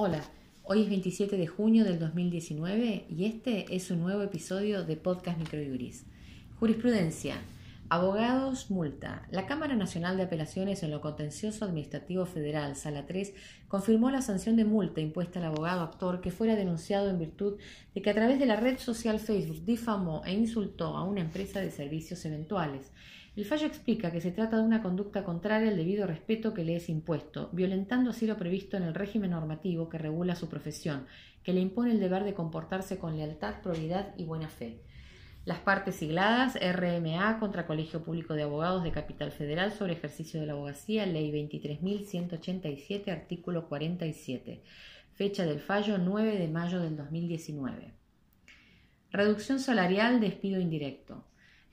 Hola, hoy es 27 de junio del 2019 y este es un nuevo episodio de Podcast Microjuris. Jurisprudencia. Abogados, multa. La Cámara Nacional de Apelaciones en lo Contencioso Administrativo Federal, Sala 3, confirmó la sanción de multa impuesta al abogado actor que fuera denunciado en virtud de que a través de la red social Facebook difamó e insultó a una empresa de servicios eventuales. El fallo explica que se trata de una conducta contraria al debido respeto que le es impuesto, violentando así lo previsto en el régimen normativo que regula su profesión, que le impone el deber de comportarse con lealtad, probidad y buena fe. Las partes sigladas RMA contra Colegio Público de Abogados de Capital Federal sobre ejercicio de la abogacía, Ley 23.187, artículo 47. Fecha del fallo 9 de mayo del 2019. Reducción salarial, despido indirecto.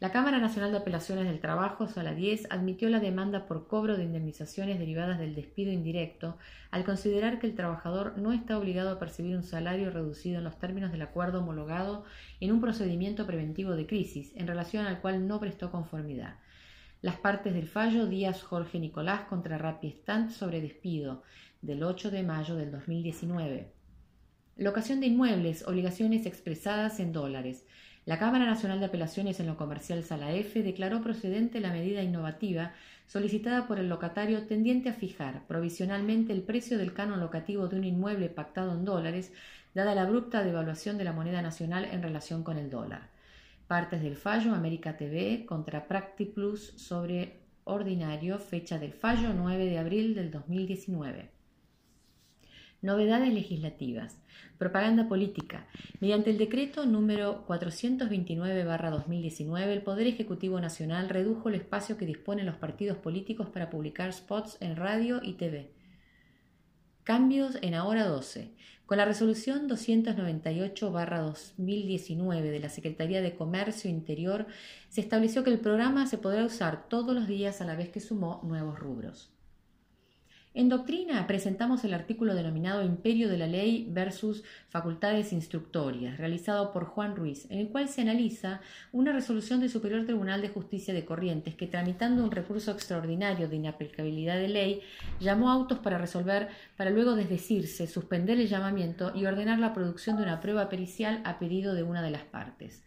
La Cámara Nacional de Apelaciones del Trabajo, Sala 10, admitió la demanda por cobro de indemnizaciones derivadas del despido indirecto al considerar que el trabajador no está obligado a percibir un salario reducido en los términos del acuerdo homologado en un procedimiento preventivo de crisis, en relación al cual no prestó conformidad. Las partes del fallo Díaz Jorge Nicolás contra Stant sobre despido del 8 de mayo del 2019. Locación de inmuebles, obligaciones expresadas en dólares. La Cámara Nacional de Apelaciones en lo Comercial Sala F declaró procedente la medida innovativa solicitada por el locatario tendiente a fijar provisionalmente el precio del canon locativo de un inmueble pactado en dólares, dada la abrupta devaluación de la moneda nacional en relación con el dólar. Partes del fallo América TV contra Practiplus sobre ordinario, fecha del fallo 9 de abril del 2019. Novedades legislativas. Propaganda política. Mediante el decreto número 429-2019, el Poder Ejecutivo Nacional redujo el espacio que disponen los partidos políticos para publicar spots en radio y TV. Cambios en Ahora 12. Con la resolución 298-2019 de la Secretaría de Comercio Interior, se estableció que el programa se podrá usar todos los días a la vez que sumó nuevos rubros. En doctrina presentamos el artículo denominado Imperio de la Ley versus Facultades Instructorias, realizado por Juan Ruiz, en el cual se analiza una resolución del Superior Tribunal de Justicia de Corrientes que, tramitando un recurso extraordinario de inaplicabilidad de ley, llamó a autos para resolver, para luego desdecirse, suspender el llamamiento y ordenar la producción de una prueba pericial a pedido de una de las partes.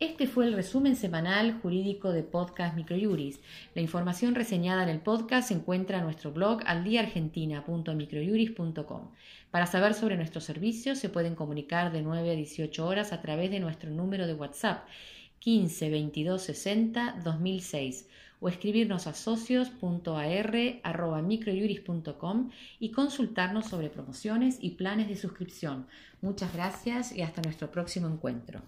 Este fue el resumen semanal jurídico de Podcast Microjuris. La información reseñada en el podcast se encuentra en nuestro blog aldiargentina.microjuris.com. Para saber sobre nuestros servicios se pueden comunicar de 9 a 18 horas a través de nuestro número de WhatsApp 15 22 60 2006 o escribirnos a socios.ar.microjuris.com y consultarnos sobre promociones y planes de suscripción. Muchas gracias y hasta nuestro próximo encuentro.